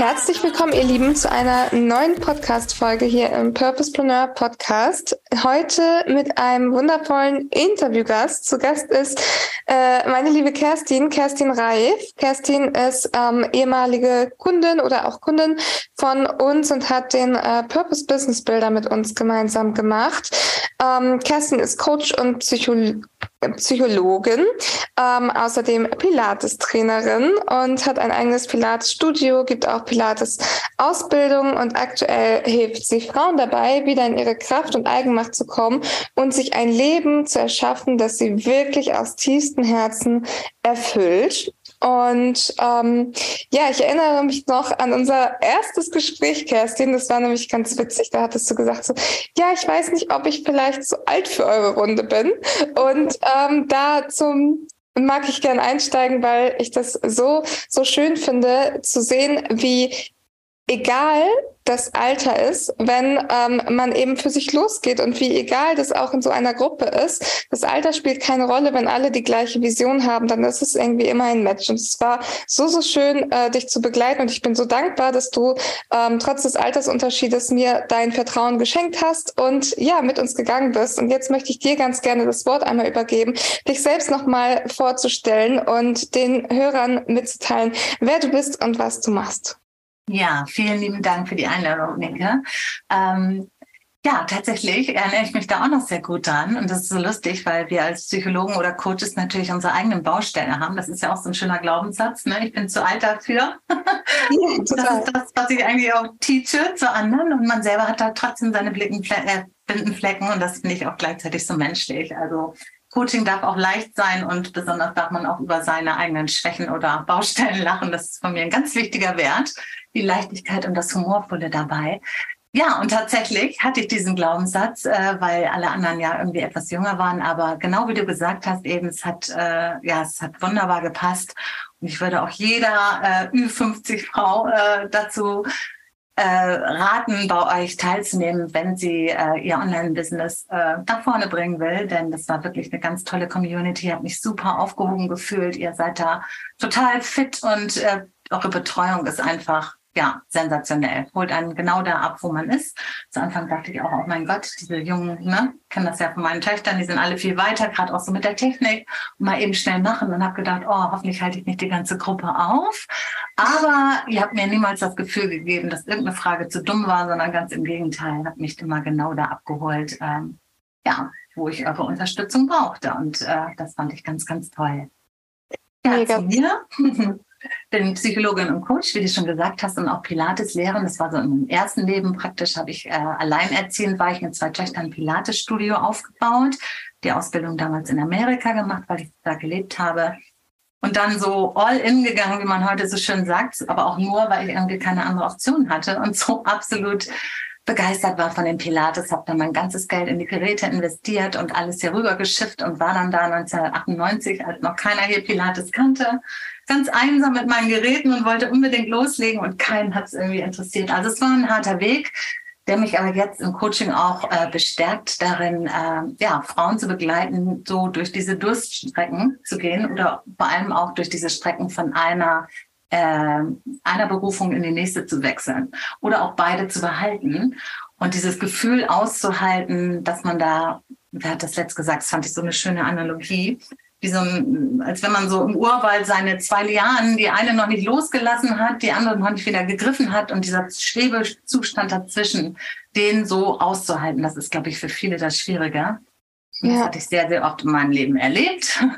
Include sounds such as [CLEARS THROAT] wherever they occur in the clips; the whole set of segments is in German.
Herzlich willkommen, ihr Lieben, zu einer neuen Podcast-Folge hier im Purposepreneur Podcast. Heute mit einem wundervollen Interviewgast. Zu Gast ist äh, meine liebe Kerstin, Kerstin Reif. Kerstin ist ähm, ehemalige Kundin oder auch Kundin von uns und hat den äh, Purpose Business Builder mit uns gemeinsam gemacht. Ähm, Kerstin ist Coach und Psychologin. Psychologin, ähm, außerdem Pilates-Trainerin und hat ein eigenes Pilates-Studio, gibt auch Pilates-Ausbildung und aktuell hilft sie Frauen dabei, wieder in ihre Kraft und Eigenmacht zu kommen und sich ein Leben zu erschaffen, das sie wirklich aus tiefstem Herzen erfüllt. Und ähm, ja, ich erinnere mich noch an unser erstes Gespräch, Kerstin. Das war nämlich ganz witzig. Da hattest du gesagt so, ja, ich weiß nicht, ob ich vielleicht zu alt für eure Runde bin. Und ähm, da zum mag ich gern einsteigen, weil ich das so so schön finde zu sehen, wie egal das Alter ist, wenn ähm, man eben für sich losgeht und wie egal das auch in so einer Gruppe ist. Das Alter spielt keine Rolle, wenn alle die gleiche Vision haben, dann ist es irgendwie immer ein Match. Und es war so, so schön, äh, dich zu begleiten und ich bin so dankbar, dass du ähm, trotz des Altersunterschiedes mir dein Vertrauen geschenkt hast und ja, mit uns gegangen bist. Und jetzt möchte ich dir ganz gerne das Wort einmal übergeben, dich selbst nochmal vorzustellen und den Hörern mitzuteilen, wer du bist und was du machst. Ja, vielen lieben Dank für die Einladung, Nike. Ähm, ja, tatsächlich erinnere ich mich da auch noch sehr gut dran. Und das ist so lustig, weil wir als Psychologen oder Coaches natürlich unsere eigenen Baustellen haben. Das ist ja auch so ein schöner Glaubenssatz. Ne? Ich bin zu alt dafür. [LAUGHS] Ja, das ist das, was ich eigentlich auch teache zu anderen. Und man selber hat da trotzdem seine äh, Blindenflecken. Und das finde ich auch gleichzeitig so menschlich. Also Coaching darf auch leicht sein und besonders darf man auch über seine eigenen Schwächen oder Baustellen lachen. Das ist von mir ein ganz wichtiger Wert die Leichtigkeit und das Humorvolle dabei. Ja, und tatsächlich hatte ich diesen Glaubenssatz, äh, weil alle anderen ja irgendwie etwas jünger waren. Aber genau wie du gesagt hast, eben, es hat, äh, ja, es hat wunderbar gepasst. Und ich würde auch jeder äh, Ü50-Frau äh, dazu äh, raten, bei euch teilzunehmen, wenn sie äh, ihr Online-Business äh, nach vorne bringen will. Denn das war wirklich eine ganz tolle Community, hat mich super aufgehoben gefühlt. Ihr seid da total fit und äh, eure Betreuung ist einfach ja, sensationell. Holt einen genau da ab, wo man ist. Zu Anfang dachte ich auch, oh mein Gott, diese Jungen, ne, kennen das ja von meinen Töchtern, die sind alle viel weiter, gerade auch so mit der Technik und mal eben schnell machen und habe gedacht, oh, hoffentlich halte ich nicht die ganze Gruppe auf. Aber ihr habt mir niemals das Gefühl gegeben, dass irgendeine Frage zu dumm war, sondern ganz im Gegenteil, habt mich immer genau da abgeholt, ähm, ja, wo ich eure Unterstützung brauchte. Und äh, das fand ich ganz, ganz toll. Ja, Mega. zu mir. [LAUGHS] bin Psychologin und Coach, wie du schon gesagt hast, und auch Pilates lehren. Das war so im ersten Leben praktisch, habe ich äh, alleinerziehend, war ich mit zwei Töchtern Pilates-Studio aufgebaut, die Ausbildung damals in Amerika gemacht, weil ich da gelebt habe. Und dann so all in gegangen, wie man heute so schön sagt, aber auch nur, weil ich irgendwie keine andere Option hatte und so [LAUGHS] absolut begeistert war von den Pilates, habe dann mein ganzes Geld in die Geräte investiert und alles hier rüber geschifft und war dann da 1998, als noch keiner hier Pilates kannte, ganz einsam mit meinen Geräten und wollte unbedingt loslegen und keinen hat es irgendwie interessiert. Also es war ein harter Weg, der mich aber jetzt im Coaching auch äh, bestärkt darin, äh, ja, Frauen zu begleiten, so durch diese Durststrecken zu gehen oder vor allem auch durch diese Strecken von einer äh, einer Berufung in die nächste zu wechseln oder auch beide zu behalten und dieses Gefühl auszuhalten, dass man da, wer hat das letzt gesagt, das fand ich so eine schöne Analogie, wie so als wenn man so im Urwald seine zwei Lianen, die eine noch nicht losgelassen hat, die andere noch nicht wieder gegriffen hat und dieser Schwebezustand dazwischen, den so auszuhalten, das ist, glaube ich, für viele das Schwierige. Ja. Das hatte ich sehr, sehr oft in meinem Leben erlebt. [LAUGHS]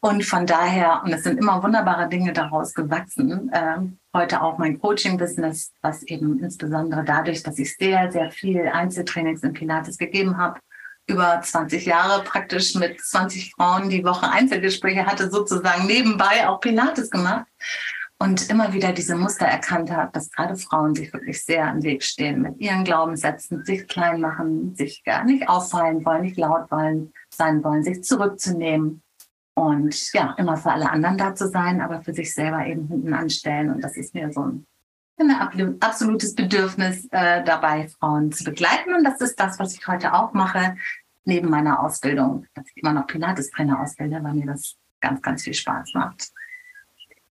Und von daher, und es sind immer wunderbare Dinge daraus gewachsen. Äh, heute auch mein Coaching-Business, was eben insbesondere dadurch, dass ich sehr, sehr viel Einzeltrainings in Pilates gegeben habe, über 20 Jahre praktisch mit 20 Frauen die Woche Einzelgespräche hatte, sozusagen nebenbei auch Pilates gemacht und immer wieder diese Muster erkannt habe, dass gerade Frauen sich wirklich sehr im Weg stehen mit ihren Glaubenssätzen, sich klein machen, sich gar nicht auffallen wollen, nicht laut wollen, sein wollen, sich zurückzunehmen und ja, immer für alle anderen da zu sein, aber für sich selber eben hinten anstellen. Und das ist mir so ein ein absolutes Bedürfnis äh, dabei, Frauen zu begleiten. Und das ist das, was ich heute auch mache, neben meiner Ausbildung, dass ich immer noch Pilates-Trainer ausbilde, weil mir das ganz, ganz viel Spaß macht.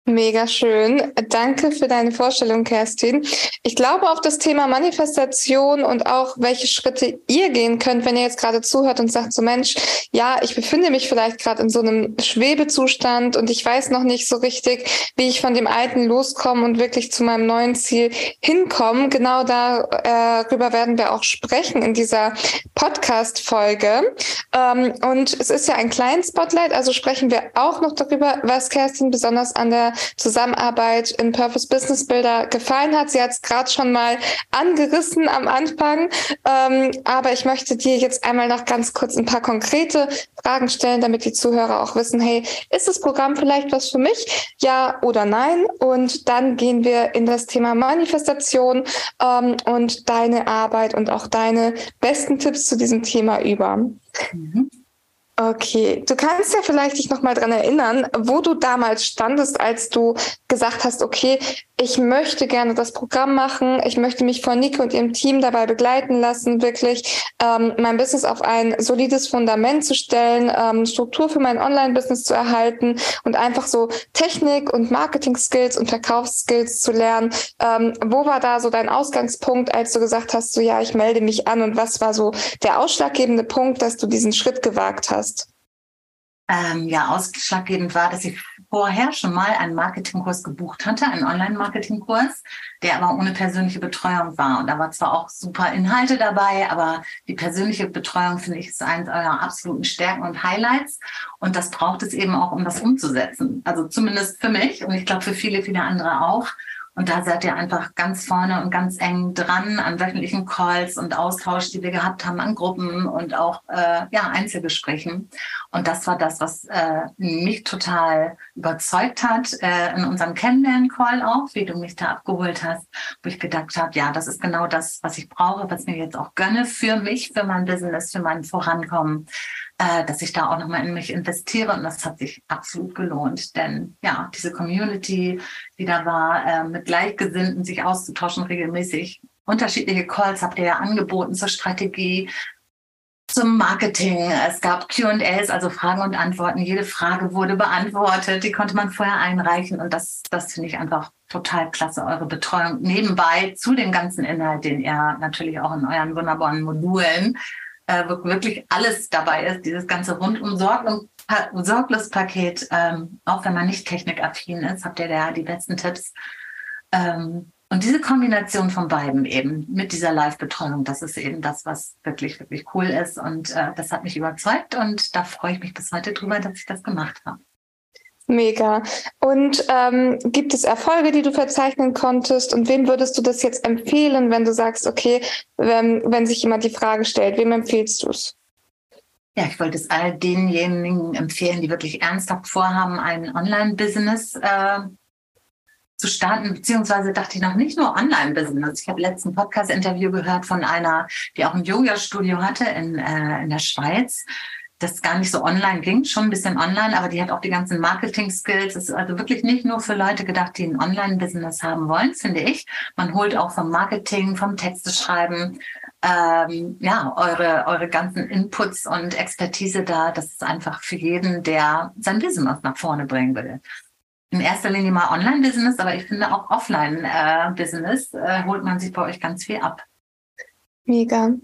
Mega schön. Danke für deine Vorstellung, Kerstin. Ich glaube auf das Thema Manifestation und auch welche Schritte ihr gehen könnt, wenn ihr jetzt gerade zuhört und sagt so Mensch, ja, ich befinde mich vielleicht gerade in so einem Schwebezustand und ich weiß noch nicht so richtig, wie ich von dem Alten loskomme und wirklich zu meinem neuen Ziel hinkomme. Genau darüber werden wir auch sprechen in dieser Podcast-Folge. Ähm, und es ist ja ein kleines Spotlight, also sprechen wir auch noch darüber, was Kerstin besonders an der Zusammenarbeit in Purpose Business Builder gefallen hat. Sie hat es gerade schon mal angerissen am Anfang, ähm, aber ich möchte dir jetzt einmal noch ganz kurz ein paar konkrete Fragen stellen, damit die Zuhörer auch wissen, hey, ist das Programm vielleicht was für mich? Ja oder nein? Und dann gehen wir in das Thema Manifestation ähm, und deine Arbeit und auch deine besten Tipps zu diesem Thema über. Mhm. Okay, du kannst ja vielleicht dich noch mal dran erinnern, wo du damals standest, als du gesagt hast, okay, ich möchte gerne das Programm machen, ich möchte mich von Nike und ihrem Team dabei begleiten lassen, wirklich ähm, mein Business auf ein solides Fundament zu stellen, ähm, Struktur für mein Online-Business zu erhalten und einfach so Technik und Marketing-Skills und Verkaufsskills zu lernen. Ähm, wo war da so dein Ausgangspunkt, als du gesagt hast, so ja, ich melde mich an und was war so der ausschlaggebende Punkt, dass du diesen Schritt gewagt hast? Ähm, ja ausschlaggebend war, dass ich vorher schon mal einen Marketingkurs gebucht hatte, einen Online-Marketingkurs, der aber ohne persönliche Betreuung war. Und da war zwar auch super Inhalte dabei, aber die persönliche Betreuung, finde ich, ist eines eurer absoluten Stärken und Highlights. Und das braucht es eben auch, um das umzusetzen. Also zumindest für mich und ich glaube für viele, viele andere auch. Und da seid ihr einfach ganz vorne und ganz eng dran an wöchentlichen Calls und Austausch, die wir gehabt haben an Gruppen und auch äh, ja, Einzelgesprächen. Und das war das, was äh, mich total überzeugt hat äh, in unserem Kennenlernen-Call auch, wie du mich da abgeholt hast, wo ich gedacht habe, ja, das ist genau das, was ich brauche, was mir jetzt auch gönne für mich, für mein Business, für mein Vorankommen äh, dass ich da auch nochmal in mich investiere und das hat sich absolut gelohnt, denn ja, diese Community, die da war, äh, mit Gleichgesinnten sich auszutauschen regelmäßig. Unterschiedliche Calls habt ihr ja angeboten zur Strategie, zum Marketing. Es gab Q&As, also Fragen und Antworten. Jede Frage wurde beantwortet. Die konnte man vorher einreichen. Und das, das finde ich einfach total klasse, eure Betreuung nebenbei zu dem ganzen Inhalt, den ihr natürlich auch in euren wunderbaren Modulen äh, wirklich alles dabei ist, dieses ganze rundum sorglos Paket, ähm, auch wenn man nicht technikaffin ist, habt ihr da die besten Tipps. Ähm, und diese Kombination von beiden eben mit dieser Live-Betreuung, das ist eben das, was wirklich, wirklich cool ist. Und äh, das hat mich überzeugt und da freue ich mich bis heute drüber, dass ich das gemacht habe. Mega. Und ähm, gibt es Erfolge, die du verzeichnen konntest? Und wem würdest du das jetzt empfehlen, wenn du sagst, okay, wenn, wenn sich jemand die Frage stellt, wem empfiehlst du es? Ja, ich wollte es all denjenigen empfehlen, die wirklich ernsthaft vorhaben, ein Online-Business äh, zu starten, beziehungsweise dachte ich noch nicht nur Online-Business. Ich habe letzten Podcast-Interview gehört von einer, die auch ein Yoga-Studio hatte in, äh, in der Schweiz das gar nicht so online ging, schon ein bisschen online, aber die hat auch die ganzen Marketing-Skills. Ist also wirklich nicht nur für Leute gedacht, die ein Online-Business haben wollen, finde ich. Man holt auch vom Marketing, vom Texteschreiben, ähm, ja, eure, eure ganzen Inputs und Expertise da. Das ist einfach für jeden, der sein Business nach vorne bringen will. In erster Linie mal Online-Business, aber ich finde auch Offline-Business äh, holt man sich bei euch ganz viel ab. Mega.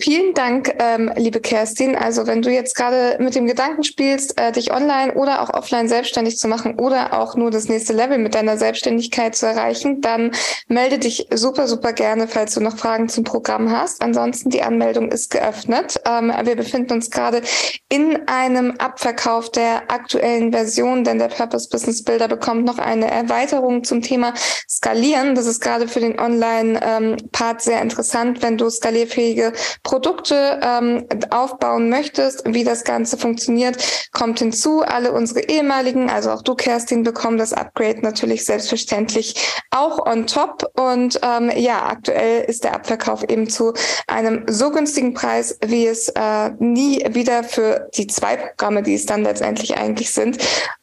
Vielen Dank, ähm, liebe Kerstin. Also wenn du jetzt gerade mit dem Gedanken spielst, äh, dich online oder auch offline selbstständig zu machen oder auch nur das nächste Level mit deiner Selbstständigkeit zu erreichen, dann melde dich super, super gerne, falls du noch Fragen zum Programm hast. Ansonsten die Anmeldung ist geöffnet. Ähm, wir befinden uns gerade in einem Abverkauf der aktuellen Version, denn der Purpose Business Builder bekommt noch eine Erweiterung zum Thema Skalieren. Das ist gerade für den Online-Part ähm, sehr interessant, wenn du skalierfähige Produkte ähm, aufbauen möchtest, wie das Ganze funktioniert, kommt hinzu. Alle unsere ehemaligen, also auch du, Kerstin, bekommen das Upgrade natürlich selbstverständlich auch on top. Und ähm, ja, aktuell ist der Abverkauf eben zu einem so günstigen Preis, wie es äh, nie wieder für die zwei Programme, die es dann letztendlich eigentlich sind,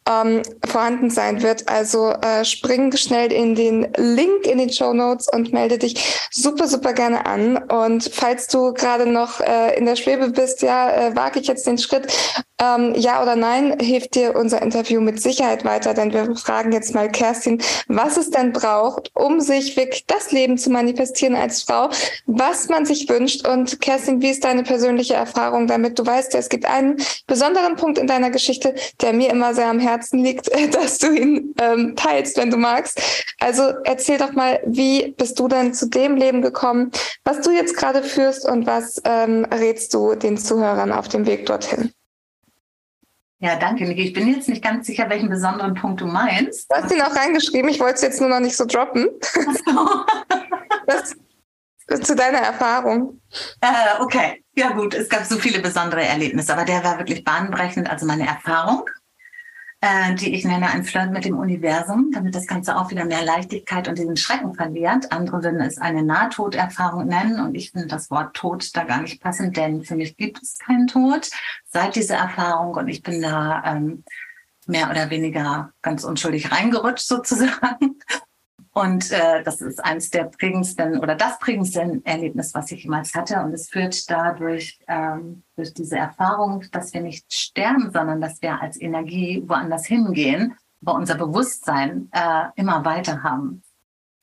ähm, vorhanden sein wird. Also äh, spring schnell in den Link in den Show Notes und melde dich super, super gerne an. Und falls du gerade noch äh, in der Schwebe bist, ja, äh, wage ich jetzt den Schritt, ähm, ja oder nein, hilft dir unser Interview mit Sicherheit weiter, denn wir fragen jetzt mal Kerstin, was es denn braucht, um sich wirklich das Leben zu manifestieren als Frau, was man sich wünscht. Und Kerstin, wie ist deine persönliche Erfahrung damit? Du weißt ja, es gibt einen besonderen Punkt in deiner Geschichte, der mir immer sehr am Herzen liegt, [LAUGHS] dass du ihn ähm, teilst, wenn du magst. Also erzähl doch mal, wie bist du denn zu dem Leben gekommen, was du jetzt gerade führst und was ähm, rätst du den Zuhörern auf dem Weg dorthin? Ja, danke, Niki. Ich bin jetzt nicht ganz sicher, welchen besonderen Punkt du meinst. Du hast ihn auch reingeschrieben. Ich wollte es jetzt nur noch nicht so droppen. So. [LAUGHS] das, zu deiner Erfahrung. Äh, okay, ja gut. Es gab so viele besondere Erlebnisse, aber der war wirklich bahnbrechend. Also meine Erfahrung äh, die ich nenne ein Flirt mit dem Universum, damit das Ganze auch wieder mehr Leichtigkeit und diesen Schrecken verliert. Andere würden es eine Nahtoderfahrung nennen und ich finde das Wort Tod da gar nicht passend, denn für mich gibt es keinen Tod seit dieser Erfahrung und ich bin da ähm, mehr oder weniger ganz unschuldig reingerutscht [LAUGHS] sozusagen und äh, das ist eines der prägendsten oder das prägendste Erlebnis, was ich jemals hatte. Und es führt dadurch, ähm, durch diese Erfahrung, dass wir nicht sterben, sondern dass wir als Energie woanders hingehen, aber unser Bewusstsein äh, immer weiter haben.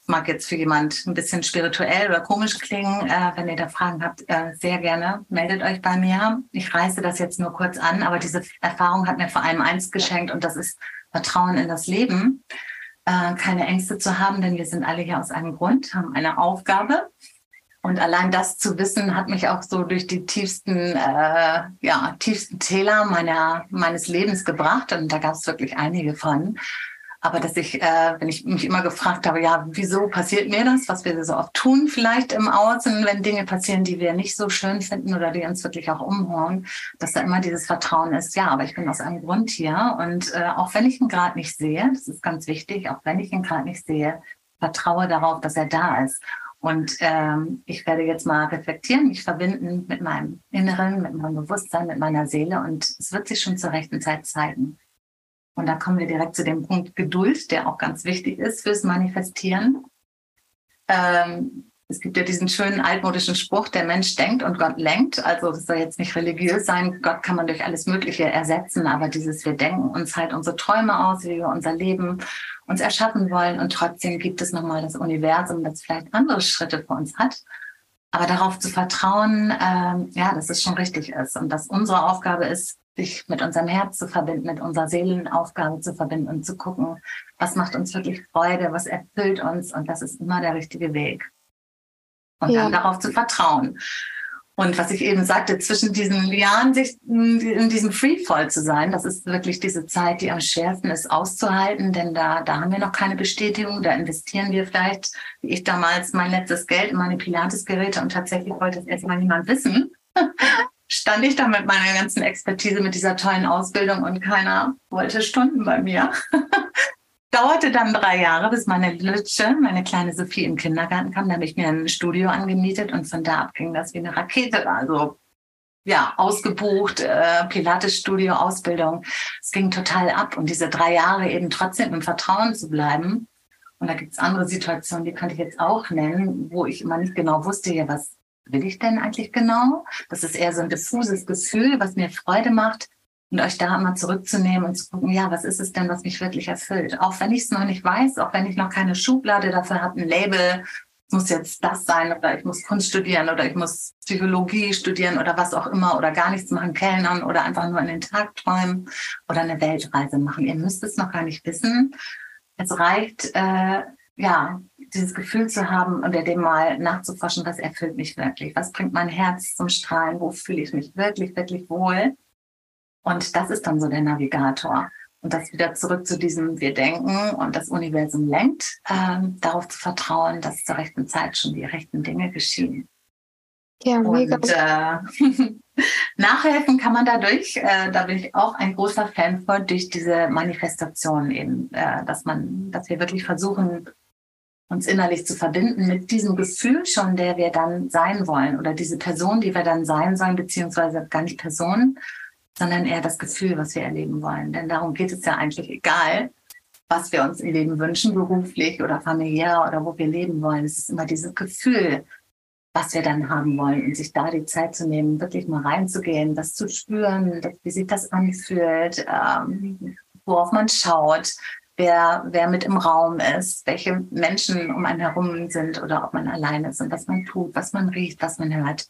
Mag jetzt für jemand ein bisschen spirituell oder komisch klingen. Äh, wenn ihr da Fragen habt, äh, sehr gerne meldet euch bei mir. Ich reiße das jetzt nur kurz an, aber diese Erfahrung hat mir vor allem eins geschenkt und das ist Vertrauen in das Leben äh, keine Ängste zu haben, denn wir sind alle hier aus einem Grund, haben eine Aufgabe. Und allein das zu wissen, hat mich auch so durch die tiefsten, äh, ja, tiefsten Täler meiner, meines Lebens gebracht. Und da gab es wirklich einige von. Aber dass ich, äh, wenn ich mich immer gefragt habe, ja, wieso passiert mir das, was wir so oft tun, vielleicht im Außen, wenn Dinge passieren, die wir nicht so schön finden oder die uns wirklich auch umhauen, dass da immer dieses Vertrauen ist, ja, aber ich bin aus einem Grund hier. Und äh, auch wenn ich ihn gerade nicht sehe, das ist ganz wichtig, auch wenn ich ihn gerade nicht sehe, vertraue darauf, dass er da ist. Und ähm, ich werde jetzt mal reflektieren, mich verbinden mit meinem Inneren, mit meinem Bewusstsein, mit meiner Seele und es wird sich schon zur rechten Zeit zeigen. Und da kommen wir direkt zu dem Punkt Geduld, der auch ganz wichtig ist fürs Manifestieren. Ähm, es gibt ja diesen schönen altmodischen Spruch, der Mensch denkt und Gott lenkt. Also das soll jetzt nicht religiös sein. Gott kann man durch alles Mögliche ersetzen, aber dieses, wir denken uns halt unsere Träume aus, wie wir unser Leben uns erschaffen wollen. Und trotzdem gibt es nochmal das Universum, das vielleicht andere Schritte für uns hat. Aber darauf zu vertrauen, ähm, ja, dass es schon richtig ist und dass unsere Aufgabe ist, sich mit unserem Herz zu verbinden, mit unserer Seelenaufgabe zu verbinden und zu gucken, was macht uns wirklich Freude, was erfüllt uns und das ist immer der richtige Weg. Und ja. dann darauf zu vertrauen. Und was ich eben sagte, zwischen diesen Lianen, sich in diesem Freefall zu sein, das ist wirklich diese Zeit, die am schwersten ist auszuhalten, denn da, da haben wir noch keine Bestätigung, da investieren wir vielleicht, wie ich damals, mein letztes Geld in meine Pilates-Geräte und tatsächlich wollte es erstmal niemand wissen. Stand ich da mit meiner ganzen Expertise, mit dieser tollen Ausbildung und keiner wollte Stunden bei mir. [LAUGHS] Dauerte dann drei Jahre, bis meine Lütsche, meine kleine Sophie im Kindergarten kam. Da habe ich mir ein Studio angemietet und von da ab ging das wie eine Rakete. Also ja, ausgebucht, äh, Pilates-Studio, Ausbildung. Es ging total ab. Und diese drei Jahre eben trotzdem im Vertrauen zu bleiben. Und da gibt es andere Situationen, die könnte ich jetzt auch nennen, wo ich immer nicht genau wusste, ja, was will ich denn eigentlich genau? Das ist eher so ein diffuses Gefühl, was mir Freude macht. Und euch da mal zurückzunehmen und zu gucken, ja, was ist es denn, was mich wirklich erfüllt? Auch wenn ich es noch nicht weiß, auch wenn ich noch keine Schublade dafür habe, ein Label, muss jetzt das sein oder ich muss Kunst studieren oder ich muss Psychologie studieren oder was auch immer oder gar nichts machen, Kellnern oder einfach nur in den Tag träumen oder eine Weltreise machen. Ihr müsst es noch gar nicht wissen. Es reicht, äh, ja, dieses Gefühl zu haben und dem mal nachzuforschen, was erfüllt mich wirklich, was bringt mein Herz zum Strahlen, wo fühle ich mich wirklich, wirklich wohl. Und das ist dann so der Navigator. Und das wieder zurück zu diesem Wir denken und das Universum lenkt, ähm, darauf zu vertrauen, dass zur rechten Zeit schon die rechten Dinge geschehen. Ja, mega. Und äh, [LAUGHS] nachhelfen kann man dadurch, äh, da bin ich auch ein großer Fan von, durch diese Manifestation eben, äh, dass man, dass wir wirklich versuchen, uns innerlich zu verbinden mit diesem Gefühl schon, der wir dann sein wollen oder diese Person, die wir dann sein sollen, beziehungsweise gar nicht Person, sondern eher das Gefühl, was wir erleben wollen. Denn darum geht es ja eigentlich egal, was wir uns im Leben wünschen, beruflich oder familiär oder wo wir leben wollen. Es ist immer dieses Gefühl, was wir dann haben wollen und sich da die Zeit zu nehmen, wirklich mal reinzugehen, das zu spüren, wie sich das anfühlt, ähm, worauf man schaut, wer, wer mit im Raum ist, welche Menschen um einen herum sind oder ob man alleine ist und was man tut, was man riecht, was man hört.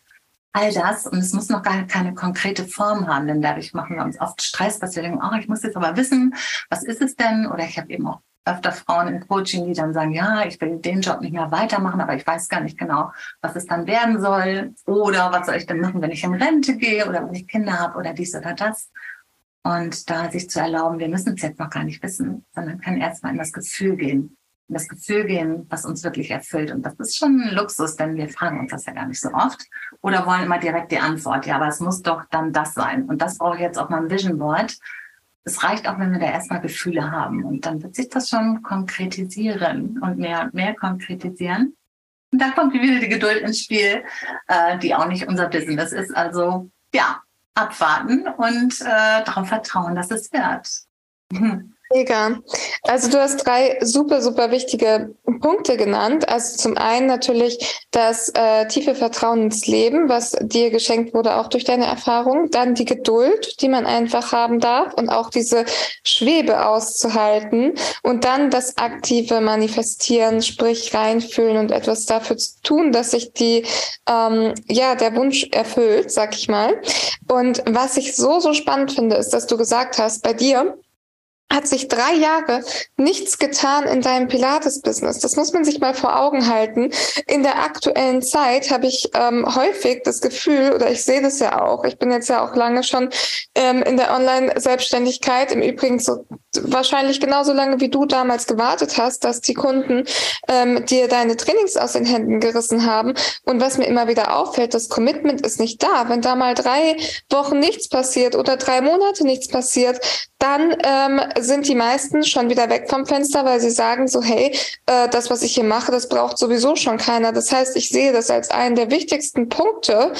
All das und es muss noch gar keine konkrete Form haben, denn dadurch machen wir uns oft Stress, dass wir denken, oh, ich muss jetzt aber wissen, was ist es denn? Oder ich habe eben auch öfter Frauen im Coaching, die dann sagen, ja, ich will den Job nicht mehr weitermachen, aber ich weiß gar nicht genau, was es dann werden soll. Oder was soll ich denn machen, wenn ich in Rente gehe oder wenn ich Kinder habe oder dies oder das. Und da sich zu erlauben, wir müssen es jetzt noch gar nicht wissen, sondern können erstmal in das Gefühl gehen. In das Gefühl gehen, was uns wirklich erfüllt. Und das ist schon ein Luxus, denn wir fragen uns das ja gar nicht so oft oder wollen immer direkt die Antwort. Ja, aber es muss doch dann das sein. Und das brauche ich jetzt auf meinem Vision Board. Es reicht auch, wenn wir da erstmal Gefühle haben. Und dann wird sich das schon konkretisieren und mehr und mehr konkretisieren. Und da kommt wieder die Geduld ins Spiel, äh, die auch nicht unser Business ist. Also ja, abwarten und äh, darauf vertrauen, dass es wird. Mega. Also du hast drei super, super wichtige Punkte genannt. Also zum einen natürlich das äh, tiefe Vertrauen ins Leben, was dir geschenkt wurde, auch durch deine Erfahrung. Dann die Geduld, die man einfach haben darf und auch diese Schwebe auszuhalten. Und dann das aktive Manifestieren, sprich reinfühlen und etwas dafür zu tun, dass sich die, ähm, ja, der Wunsch erfüllt, sag ich mal. Und was ich so, so spannend finde, ist, dass du gesagt hast, bei dir, hat sich drei Jahre nichts getan in deinem Pilates-Business. Das muss man sich mal vor Augen halten. In der aktuellen Zeit habe ich ähm, häufig das Gefühl, oder ich sehe das ja auch, ich bin jetzt ja auch lange schon ähm, in der Online-Selbstständigkeit, im Übrigen so wahrscheinlich genauso lange wie du damals gewartet hast, dass die Kunden ähm, dir deine Trainings aus den Händen gerissen haben. Und was mir immer wieder auffällt, das Commitment ist nicht da. Wenn da mal drei Wochen nichts passiert oder drei Monate nichts passiert, dann ähm, sind die meisten schon wieder weg vom Fenster, weil sie sagen so, hey, äh, das, was ich hier mache, das braucht sowieso schon keiner. Das heißt, ich sehe das als einen der wichtigsten Punkte,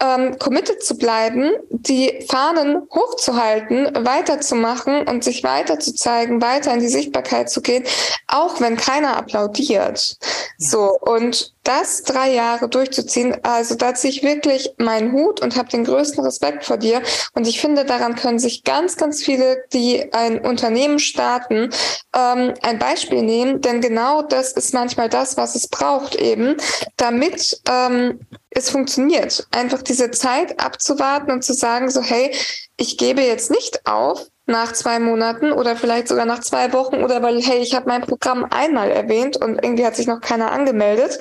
ähm, committed zu bleiben, die Fahnen hochzuhalten, weiterzumachen und sich weiter zu zeigen, weiter in die Sichtbarkeit zu gehen, auch wenn keiner applaudiert. Ja. So, und das drei Jahre durchzuziehen, also da ziehe ich wirklich meinen Hut und habe den größten Respekt vor dir. Und ich finde, daran können sich ganz, ganz viele, die ein Unternehmen starten, ähm, ein Beispiel nehmen. Denn genau das ist manchmal das, was es braucht eben, damit ähm, es funktioniert. Einfach diese Zeit abzuwarten und zu sagen, so, hey, ich gebe jetzt nicht auf, nach zwei Monaten oder vielleicht sogar nach zwei Wochen oder weil, hey, ich habe mein Programm einmal erwähnt und irgendwie hat sich noch keiner angemeldet,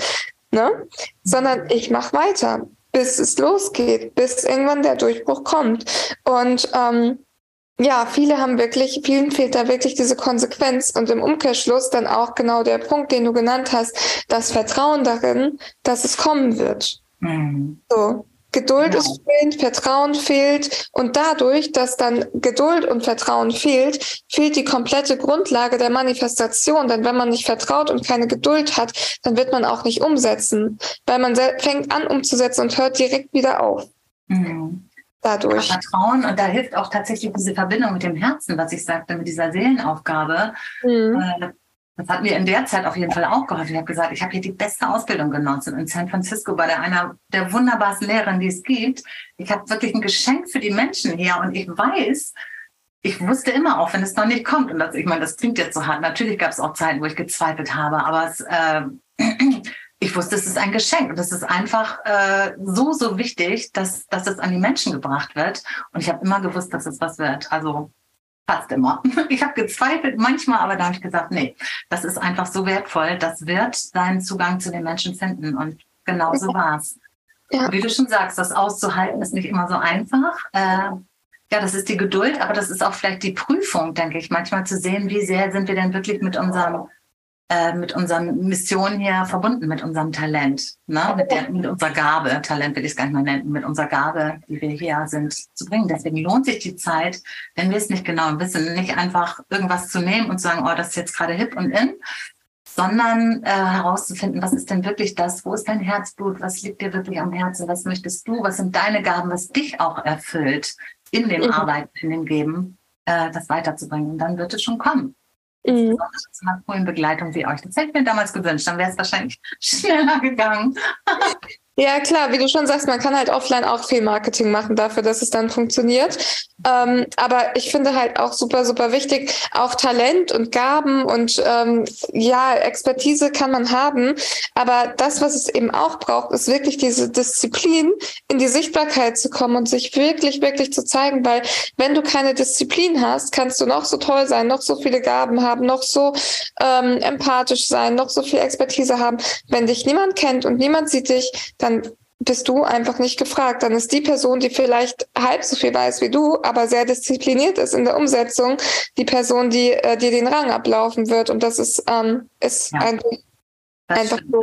ne? Sondern ich mache weiter, bis es losgeht, bis irgendwann der Durchbruch kommt. Und ähm, ja, viele haben wirklich, vielen fehlt da wirklich diese Konsequenz und im Umkehrschluss dann auch genau der Punkt, den du genannt hast, das Vertrauen darin, dass es kommen wird. Mhm. So. Geduld genau. ist fehlend, Vertrauen fehlt und dadurch, dass dann Geduld und Vertrauen fehlt, fehlt die komplette Grundlage der Manifestation. Denn wenn man nicht vertraut und keine Geduld hat, dann wird man auch nicht umsetzen, weil man fängt an umzusetzen und hört direkt wieder auf. Mhm. Dadurch. Ja, Vertrauen und da hilft auch tatsächlich diese Verbindung mit dem Herzen, was ich sagte, mit dieser Seelenaufgabe. Mhm. Äh, das hat mir in der Zeit auf jeden Fall auch geholfen. Ich habe gesagt, ich habe hier die beste Ausbildung genossen in San Francisco bei der, einer der wunderbarsten Lehrerinnen, die es gibt. Ich habe wirklich ein Geschenk für die Menschen hier und ich weiß, ich wusste immer auch, wenn es noch nicht kommt. Und das, ich meine, das klingt jetzt so hart. Natürlich gab es auch Zeiten, wo ich gezweifelt habe, aber es, äh, [CLEARS THROAT] ich wusste, es ist ein Geschenk und es ist einfach äh, so, so wichtig, dass, dass es an die Menschen gebracht wird. Und ich habe immer gewusst, dass es was wird. Also fast immer. [LAUGHS] Ich habe gezweifelt manchmal, aber da habe ich gesagt, nee, das ist einfach so wertvoll. Das wird seinen Zugang zu den Menschen finden. Und genau so war es. Ja. Wie du schon sagst, das auszuhalten ist nicht immer so einfach. Äh, ja, das ist die Geduld, aber das ist auch vielleicht die Prüfung, denke ich, manchmal zu sehen, wie sehr sind wir denn wirklich mit unserem äh, mit unserer Mission hier verbunden, mit unserem Talent, ne? mit, der, mit unserer Gabe, Talent will ich es gar nicht mehr nennen, mit unserer Gabe, die wir hier sind, zu bringen. Deswegen lohnt sich die Zeit, wenn wir es nicht genau wissen, nicht einfach irgendwas zu nehmen und zu sagen, oh, das ist jetzt gerade hip und in, sondern äh, herauszufinden, was ist denn wirklich das, wo ist dein Herzblut, was liegt dir wirklich am Herzen, was möchtest du, was sind deine Gaben, was dich auch erfüllt in dem mhm. Arbeiten, in dem Geben, äh, das weiterzubringen. Und dann wird es schon kommen. Mhm. Zu einer coolen Begleitung wie euch. Das hätte ich mir damals gewünscht, dann wäre es wahrscheinlich [LAUGHS] schneller gegangen. Ja, klar, wie du schon sagst, man kann halt offline auch viel Marketing machen dafür, dass es dann funktioniert. Ähm, aber ich finde halt auch super, super wichtig, auch Talent und Gaben und ähm, ja, Expertise kann man haben. Aber das, was es eben auch braucht, ist wirklich diese Disziplin, in die Sichtbarkeit zu kommen und sich wirklich, wirklich zu zeigen. Weil wenn du keine Disziplin hast, kannst du noch so toll sein, noch so viele Gaben haben, noch so ähm, empathisch sein, noch so viel Expertise haben. Wenn dich niemand kennt und niemand sieht dich, dann dann bist du einfach nicht gefragt. Dann ist die Person, die vielleicht halb so viel weiß wie du, aber sehr diszipliniert ist in der Umsetzung, die Person, die äh, dir den Rang ablaufen wird. Und das ist, ähm, ist ja, einfach, einfach so.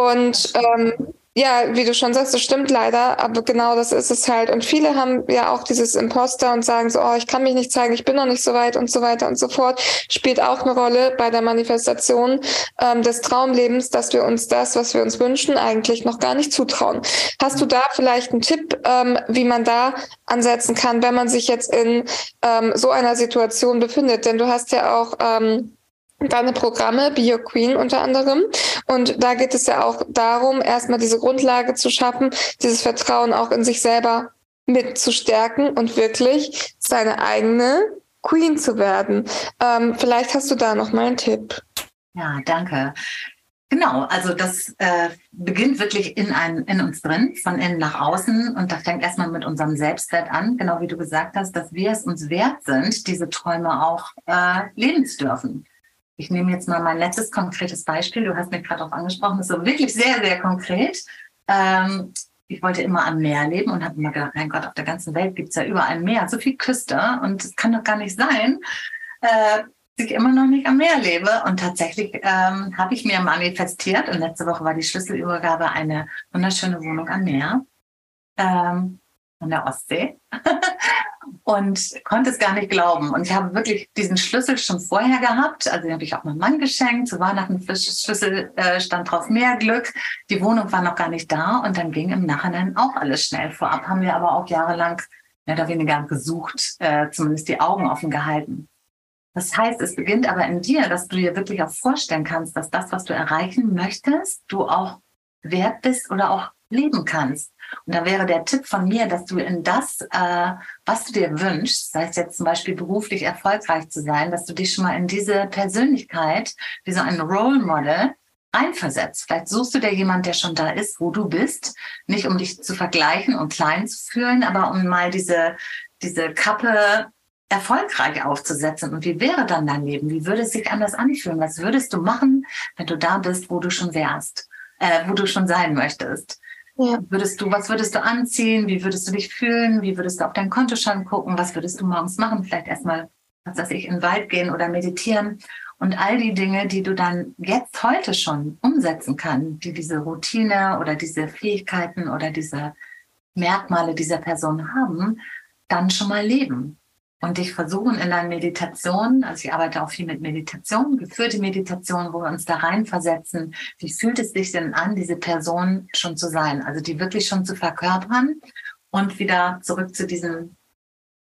Und ähm, ja, wie du schon sagst, das stimmt leider, aber genau das ist es halt. Und viele haben ja auch dieses Imposter und sagen so, oh, ich kann mich nicht zeigen, ich bin noch nicht so weit und so weiter und so fort. Spielt auch eine Rolle bei der Manifestation ähm, des Traumlebens, dass wir uns das, was wir uns wünschen, eigentlich noch gar nicht zutrauen. Hast du da vielleicht einen Tipp, ähm, wie man da ansetzen kann, wenn man sich jetzt in ähm, so einer Situation befindet? Denn du hast ja auch ähm, deine Programme, Be Your Queen unter anderem. Und da geht es ja auch darum, erstmal diese Grundlage zu schaffen, dieses Vertrauen auch in sich selber mit zu stärken und wirklich seine eigene Queen zu werden. Ähm, vielleicht hast du da noch mal einen Tipp. Ja, danke. Genau, also das äh, beginnt wirklich in, ein, in uns drin, von innen nach außen. Und das fängt erstmal mit unserem Selbstwert an, genau wie du gesagt hast, dass wir es uns wert sind, diese Träume auch äh, leben zu dürfen. Ich nehme jetzt mal mein letztes konkretes Beispiel. Du hast mich gerade darauf angesprochen. Das ist so wirklich sehr, sehr konkret. Ähm, ich wollte immer am Meer leben und habe immer gedacht, mein Gott, auf der ganzen Welt gibt es ja überall Meer, so viel Küste und es kann doch gar nicht sein, äh, dass ich immer noch nicht am Meer lebe. Und tatsächlich ähm, habe ich mir manifestiert und letzte Woche war die Schlüsselübergabe eine wunderschöne Wohnung am Meer. Ähm, an der Ostsee. [LAUGHS] und konnte es gar nicht glauben. Und ich habe wirklich diesen Schlüssel schon vorher gehabt. Also den habe ich auch meinem Mann geschenkt. Zu Weihnachten Schlüssel äh, stand drauf mehr Glück. Die Wohnung war noch gar nicht da und dann ging im Nachhinein auch alles schnell. Vorab haben wir aber auch jahrelang mehr oder weniger gesucht, äh, zumindest die Augen offen gehalten. Das heißt, es beginnt aber in dir, dass du dir wirklich auch vorstellen kannst, dass das, was du erreichen möchtest, du auch wert bist oder auch leben kannst. Und da wäre der Tipp von mir, dass du in das, äh, was du dir wünschst, sei es jetzt zum Beispiel beruflich erfolgreich zu sein, dass du dich schon mal in diese Persönlichkeit, wie so ein Role Model, reinversetzt. Vielleicht suchst du dir jemand, der schon da ist, wo du bist, nicht um dich zu vergleichen und klein zu fühlen, aber um mal diese, diese Kappe erfolgreich aufzusetzen. Und wie wäre dann dein Leben? Wie würde es sich anders anfühlen? Was würdest du machen, wenn du da bist, wo du schon wärst, äh, wo du schon sein möchtest? Ja. Würdest du, was würdest du anziehen? Wie würdest du dich fühlen? Wie würdest du auf deinen Kontoschein gucken? Was würdest du morgens machen? Vielleicht erstmal, was weiß ich, in den Wald gehen oder meditieren. Und all die Dinge, die du dann jetzt heute schon umsetzen kannst, die diese Routine oder diese Fähigkeiten oder diese Merkmale dieser Person haben, dann schon mal leben und dich versuchen in deinen Meditationen, also ich arbeite auch viel mit Meditation, geführte Meditation, wo wir uns da reinversetzen, wie fühlt es sich denn an, diese Person schon zu sein, also die wirklich schon zu verkörpern und wieder zurück zu diesem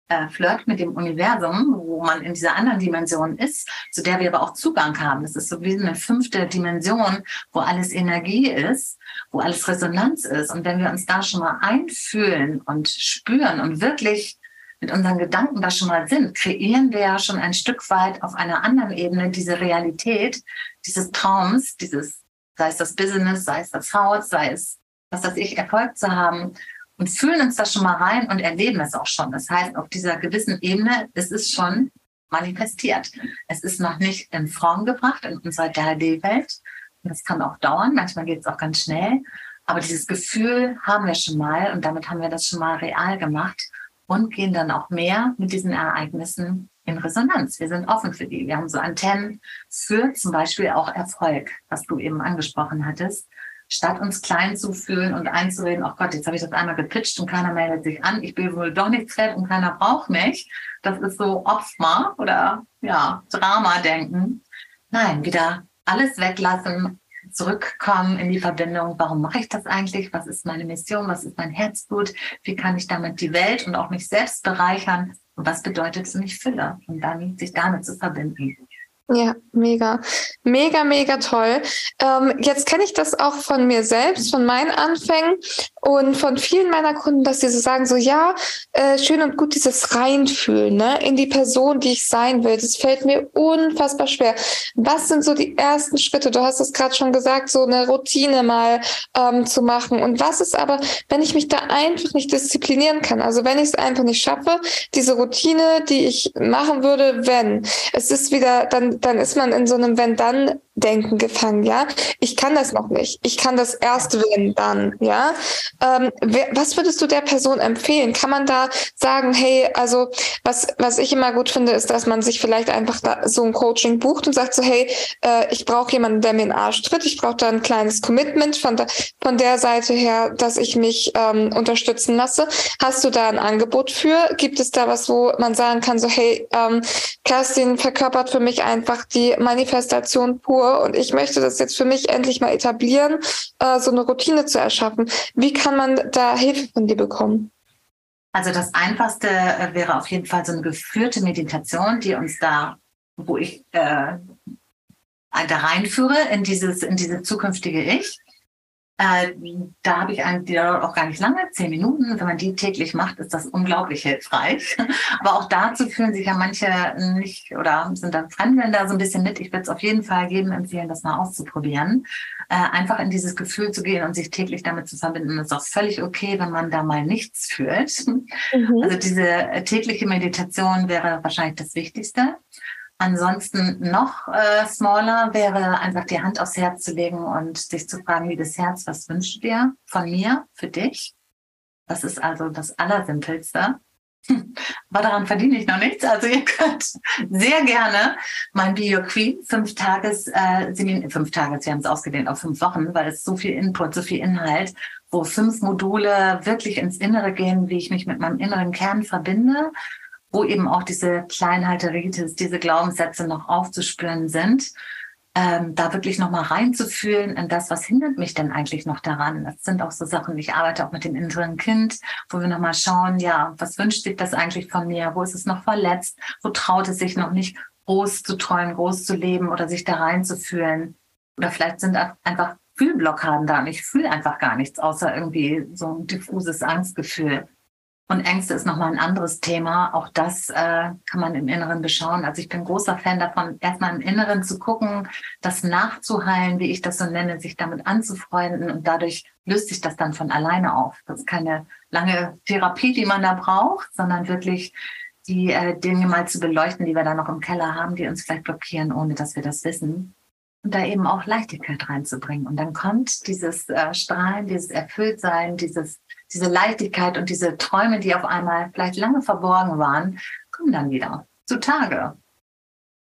äh, Flirt mit dem Universum, wo man in dieser anderen Dimension ist, zu der wir aber auch Zugang haben. Das ist so wie eine fünfte Dimension, wo alles Energie ist, wo alles Resonanz ist. Und wenn wir uns da schon mal einfühlen und spüren und wirklich mit unseren Gedanken da schon mal sind, kreieren wir ja schon ein Stück weit auf einer anderen Ebene diese Realität dieses Traums, dieses sei es das Business, sei es das Haus, sei es, was weiß ich, Erfolg zu haben und fühlen uns da schon mal rein und erleben es auch schon. Das heißt, auf dieser gewissen Ebene ist es schon manifestiert. Es ist noch nicht in Form gebracht in unserer 3D-Welt. Das kann auch dauern, manchmal geht es auch ganz schnell. Aber dieses Gefühl haben wir schon mal und damit haben wir das schon mal real gemacht und gehen dann auch mehr mit diesen Ereignissen in Resonanz. Wir sind offen für die. Wir haben so Antennen für zum Beispiel auch Erfolg, was du eben angesprochen hattest. Statt uns klein zu fühlen und einzureden, oh Gott, jetzt habe ich das einmal gepitcht und keiner meldet sich an, ich bin wohl doch nichts wert und keiner braucht mich. Das ist so Opfer oder ja, Drama-Denken. Nein, wieder alles weglassen, zurückkommen in die Verbindung, warum mache ich das eigentlich? Was ist meine Mission? Was ist mein Herzblut? Wie kann ich damit die Welt und auch mich selbst bereichern? Und was bedeutet es für mich Fülle? Und dann sich damit zu verbinden. Ja, mega. Mega, mega toll. Ähm, jetzt kenne ich das auch von mir selbst, von meinen Anfängen und von vielen meiner Kunden, dass sie so sagen, so ja, äh, schön und gut dieses Reinfühlen ne, in die Person, die ich sein will. Das fällt mir unfassbar schwer. Was sind so die ersten Schritte? Du hast es gerade schon gesagt, so eine Routine mal ähm, zu machen. Und was ist aber, wenn ich mich da einfach nicht disziplinieren kann? Also wenn ich es einfach nicht schaffe, diese Routine, die ich machen würde, wenn. Es ist wieder dann dann ist man in so einem Wenn-Dann-Denken gefangen, ja. Ich kann das noch nicht. Ich kann das erst wenn dann, ja. Ähm, wer, was würdest du der Person empfehlen? Kann man da sagen, hey, also was, was ich immer gut finde, ist, dass man sich vielleicht einfach da so ein Coaching bucht und sagt so, hey, äh, ich brauche jemanden, der mir in den Arsch tritt. Ich brauche da ein kleines Commitment von, der, von der Seite her, dass ich mich ähm, unterstützen lasse. Hast du da ein Angebot für? Gibt es da was, wo man sagen kann, so, hey, ähm, Kerstin verkörpert für mich einfach einfach die Manifestation pur und ich möchte das jetzt für mich endlich mal etablieren, äh, so eine Routine zu erschaffen. Wie kann man da Hilfe von dir bekommen? Also das Einfachste äh, wäre auf jeden Fall so eine geführte Meditation, die uns da, wo ich äh, da reinführe in dieses, in diese zukünftige Ich. Äh, da habe ich einen, die dauert auch gar nicht lange, zehn Minuten. Wenn man die täglich macht, ist das unglaublich hilfreich. [LAUGHS] Aber auch dazu fühlen sich ja manche nicht oder sind dann fremdeln da so ein bisschen mit. Ich würde es auf jeden Fall jedem empfehlen, das mal auszuprobieren. Äh, einfach in dieses Gefühl zu gehen und sich täglich damit zu verbinden. Ist auch völlig okay, wenn man da mal nichts fühlt. Mhm. Also diese tägliche Meditation wäre wahrscheinlich das Wichtigste. Ansonsten noch äh, smaller wäre einfach die Hand aufs Herz zu legen und sich zu fragen, wie das Herz, was wünschst du dir von mir, für dich? Das ist also das Allersimpelste. [LAUGHS] Aber daran verdiene ich noch nichts. Also ihr könnt sehr gerne mein Queen fünf Tages, äh, fünf Tages, wir haben es ausgedehnt auf fünf Wochen, weil es so viel Input, so viel Inhalt, wo fünf Module wirklich ins Innere gehen, wie ich mich mit meinem inneren Kern verbinde wo eben auch diese Kleinhalteritis, diese Glaubenssätze noch aufzuspüren sind, ähm, da wirklich nochmal reinzufühlen in das, was hindert mich denn eigentlich noch daran. Das sind auch so Sachen, ich arbeite auch mit dem inneren Kind, wo wir nochmal schauen, ja, was wünscht sich das eigentlich von mir? Wo ist es noch verletzt? Wo traut es sich noch nicht groß zu träumen, groß zu leben oder sich da reinzufühlen? Oder vielleicht sind einfach Fühlblockaden da und ich fühle einfach gar nichts, außer irgendwie so ein diffuses Angstgefühl. Und Ängste ist nochmal ein anderes Thema. Auch das äh, kann man im Inneren beschauen. Also ich bin großer Fan davon, erstmal im Inneren zu gucken, das nachzuheilen, wie ich das so nenne, sich damit anzufreunden und dadurch löst sich das dann von alleine auf. Das ist keine lange Therapie, die man da braucht, sondern wirklich die äh, Dinge mal zu beleuchten, die wir da noch im Keller haben, die uns vielleicht blockieren, ohne dass wir das wissen. Und da eben auch Leichtigkeit reinzubringen. Und dann kommt dieses äh, Strahlen, dieses Erfülltsein, dieses diese Leichtigkeit und diese Träume, die auf einmal vielleicht lange verborgen waren, kommen dann wieder zutage.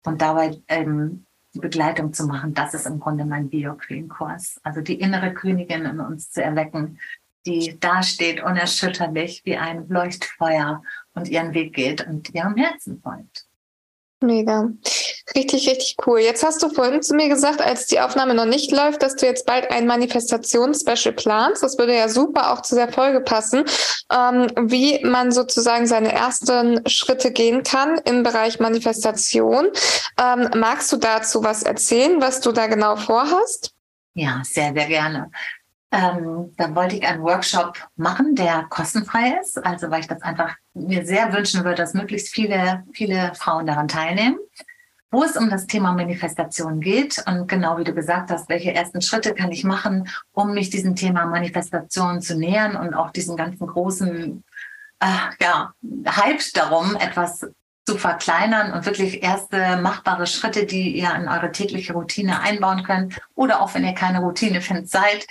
Und dabei ähm, Begleitung zu machen, das ist im Grunde mein Bio-Queen-Kurs. Also die innere Königin in uns zu erwecken, die dasteht unerschütterlich wie ein Leuchtfeuer und ihren Weg geht und ihrem Herzen folgt. Mega. Richtig, richtig cool. Jetzt hast du vorhin zu mir gesagt, als die Aufnahme noch nicht läuft, dass du jetzt bald ein Manifestationsspecial planst. Das würde ja super auch zu der Folge passen, ähm, wie man sozusagen seine ersten Schritte gehen kann im Bereich Manifestation. Ähm, magst du dazu was erzählen, was du da genau vorhast? Ja, sehr, sehr gerne. Ähm, dann wollte ich einen Workshop machen, der kostenfrei ist. Also weil ich das einfach mir sehr wünschen würde, dass möglichst viele, viele Frauen daran teilnehmen. Wo es um das Thema Manifestation geht. Und genau wie du gesagt hast, welche ersten Schritte kann ich machen, um mich diesem Thema Manifestation zu nähern und auch diesen ganzen großen äh, ja, Hype darum, etwas zu verkleinern und wirklich erste machbare Schritte, die ihr in eure tägliche Routine einbauen könnt oder auch wenn ihr keine Routine [LAUGHS] findet, seid,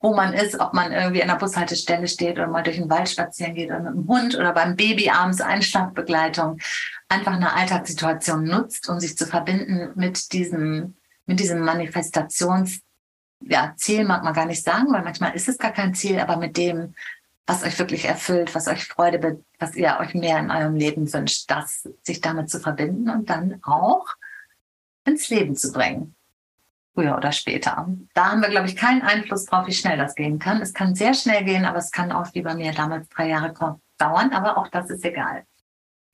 wo man ist, ob man irgendwie an der Bushaltestelle steht oder mal durch den Wald spazieren geht oder mit dem Hund oder beim Baby abends Einschlagbegleitung, einfach eine Alltagssituation nutzt, um sich zu verbinden mit diesem, mit diesem Manifestations, ja, mag man gar nicht sagen, weil manchmal ist es gar kein Ziel, aber mit dem, was euch wirklich erfüllt, was euch Freude, was ihr euch mehr in eurem Leben wünscht, das sich damit zu verbinden und dann auch ins Leben zu bringen. Früher oder später. Da haben wir, glaube ich, keinen Einfluss drauf, wie schnell das gehen kann. Es kann sehr schnell gehen, aber es kann auch wie bei mir damals drei Jahre dauern, aber auch das ist egal.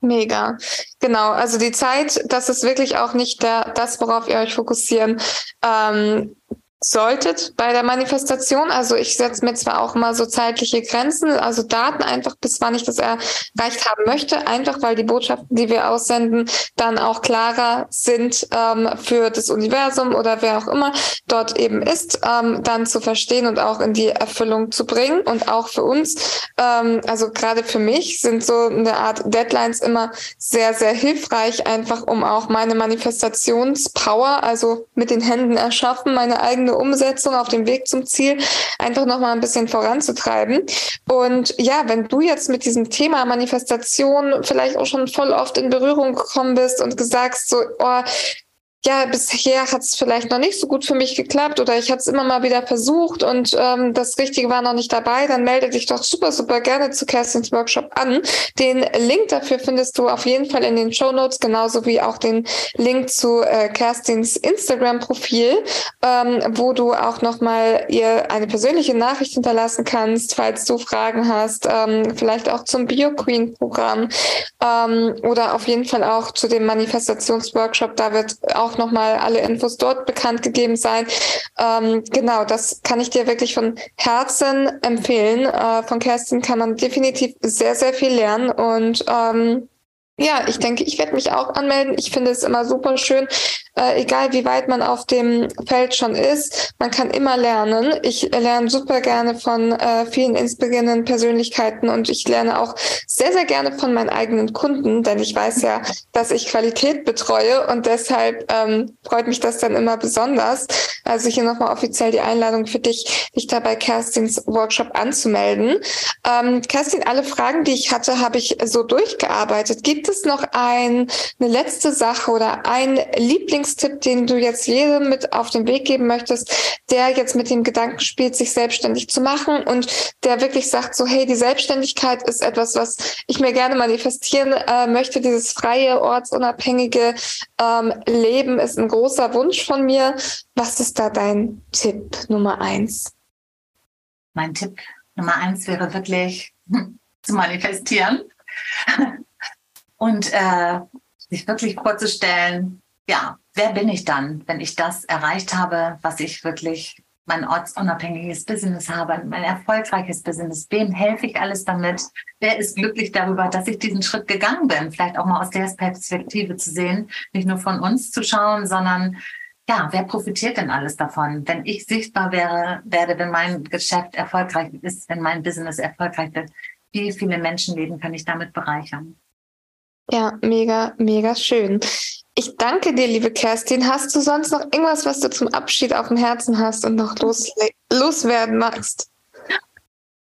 Mega. Genau. Also die Zeit, das ist wirklich auch nicht der, das, worauf ihr euch fokussieren ähm, solltet bei der Manifestation. Also ich setze mir zwar auch immer so zeitliche Grenzen, also Daten einfach, bis wann ich das erreicht haben möchte, einfach weil die Botschaften, die wir aussenden, dann auch klarer sind ähm, für das Universum oder wer auch immer dort eben ist, ähm, dann zu verstehen und auch in die Erfüllung zu bringen. Und auch für uns, ähm, also gerade für mich, sind so eine Art Deadlines immer sehr, sehr hilfreich, einfach um auch meine Manifestationspower, also mit den Händen erschaffen, meine eigene eine Umsetzung auf dem Weg zum Ziel einfach noch mal ein bisschen voranzutreiben. Und ja, wenn du jetzt mit diesem Thema Manifestation vielleicht auch schon voll oft in Berührung gekommen bist und gesagt so, oh, ja, bisher hat es vielleicht noch nicht so gut für mich geklappt oder ich habe es immer mal wieder versucht und ähm, das Richtige war noch nicht dabei, dann melde dich doch super, super gerne zu Kerstins Workshop an. Den Link dafür findest du auf jeden Fall in den Show Notes, genauso wie auch den Link zu äh, Kerstins Instagram-Profil, ähm, wo du auch nochmal ihr eine persönliche Nachricht hinterlassen kannst, falls du Fragen hast, ähm, vielleicht auch zum Bio-Queen-Programm ähm, oder auf jeden Fall auch zu dem Manifestationsworkshop. Da wird auch auch nochmal alle Infos dort bekannt gegeben sein. Ähm, genau, das kann ich dir wirklich von Herzen empfehlen. Äh, von Kerstin kann man definitiv sehr, sehr viel lernen und ähm, ja, ich denke, ich werde mich auch anmelden. Ich finde es immer super schön, äh, egal wie weit man auf dem Feld schon ist. Man kann immer lernen. Ich lerne super gerne von äh, vielen inspirierenden Persönlichkeiten und ich lerne auch sehr, sehr gerne von meinen eigenen Kunden, denn ich weiß ja, dass ich Qualität betreue und deshalb ähm, freut mich das dann immer besonders. Also hier nochmal offiziell die Einladung für dich, dich da bei Kerstins Workshop anzumelden. Ähm, Kerstin, alle Fragen, die ich hatte, habe ich so durchgearbeitet. Gibt es noch ein, eine letzte Sache oder ein Lieblingstipp, den du jetzt jedem mit auf den Weg geben möchtest, der jetzt mit dem Gedanken spielt, sich selbstständig zu machen und der wirklich sagt so, hey, die Selbstständigkeit ist etwas, was ich mir gerne manifestieren äh, möchte. Dieses freie, ortsunabhängige ähm, Leben ist ein großer Wunsch von mir. Was ist da dein Tipp Nummer eins? Mein Tipp Nummer eins wäre wirklich [LAUGHS] zu manifestieren und äh, sich wirklich vorzustellen, ja, wer bin ich dann, wenn ich das erreicht habe, was ich wirklich mein ortsunabhängiges Business habe, mein erfolgreiches Business. Wem helfe ich alles damit? Wer ist glücklich darüber, dass ich diesen Schritt gegangen bin? Vielleicht auch mal aus der Perspektive zu sehen, nicht nur von uns zu schauen, sondern ja, wer profitiert denn alles davon? Wenn ich sichtbar wäre, werde, wenn mein Geschäft erfolgreich ist, wenn mein Business erfolgreich wird, wie viele Menschenleben kann ich damit bereichern? Ja, mega, mega schön. Ich danke dir, liebe Kerstin. Hast du sonst noch irgendwas, was du zum Abschied auf dem Herzen hast und noch los, loswerden magst?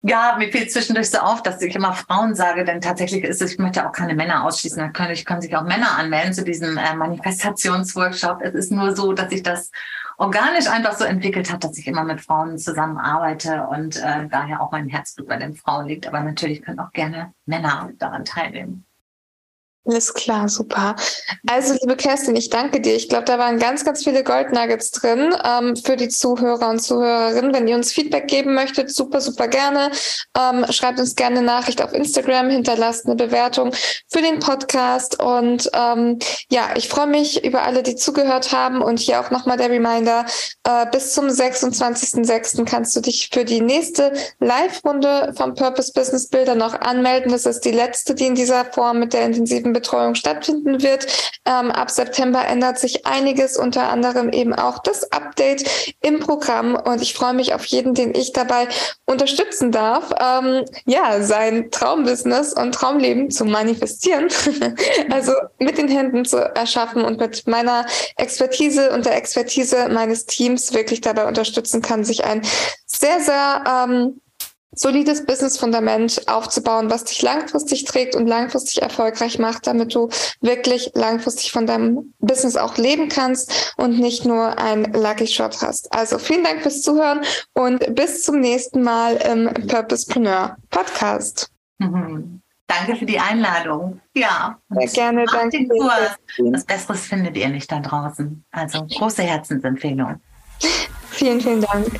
Ja, mir fällt zwischendurch so auf, dass ich immer Frauen sage, denn tatsächlich ist es, ich möchte auch keine Männer ausschließen. Da können, ich können sich auch Männer anmelden zu diesem äh, Manifestationsworkshop. Es ist nur so, dass sich das organisch einfach so entwickelt hat, dass ich immer mit Frauen zusammenarbeite und äh, daher auch mein Herzblut bei den Frauen liegt. Aber natürlich können auch gerne Männer daran teilnehmen. Alles klar, super. Also, liebe Kerstin, ich danke dir. Ich glaube, da waren ganz, ganz viele Goldnuggets drin ähm, für die Zuhörer und Zuhörerinnen. Wenn ihr uns Feedback geben möchtet, super, super gerne. Ähm, schreibt uns gerne eine Nachricht auf Instagram, hinterlasst eine Bewertung für den Podcast. Und ähm, ja, ich freue mich über alle, die zugehört haben. Und hier auch nochmal der Reminder, äh, bis zum 26.06. kannst du dich für die nächste Live-Runde vom Purpose Business Builder noch anmelden. Das ist die letzte, die in dieser Form mit der intensiven Betreuung stattfinden wird. Ähm, ab September ändert sich einiges, unter anderem eben auch das Update im Programm. Und ich freue mich auf jeden, den ich dabei unterstützen darf, ähm, ja, sein Traumbusiness und Traumleben zu manifestieren. [LAUGHS] also mit den Händen zu erschaffen und mit meiner Expertise und der Expertise meines Teams wirklich dabei unterstützen kann, sich ein sehr, sehr ähm, solides Business-Fundament aufzubauen, was dich langfristig trägt und langfristig erfolgreich macht, damit du wirklich langfristig von deinem Business auch leben kannst und nicht nur ein Lucky Shot hast. Also vielen Dank fürs Zuhören und bis zum nächsten Mal im Purposepreneur Podcast. Mhm. Danke für die Einladung. Ja. Sehr gerne, danke. Was Besseres findet ihr nicht da draußen. Also große Herzensempfehlung. Vielen, vielen Dank.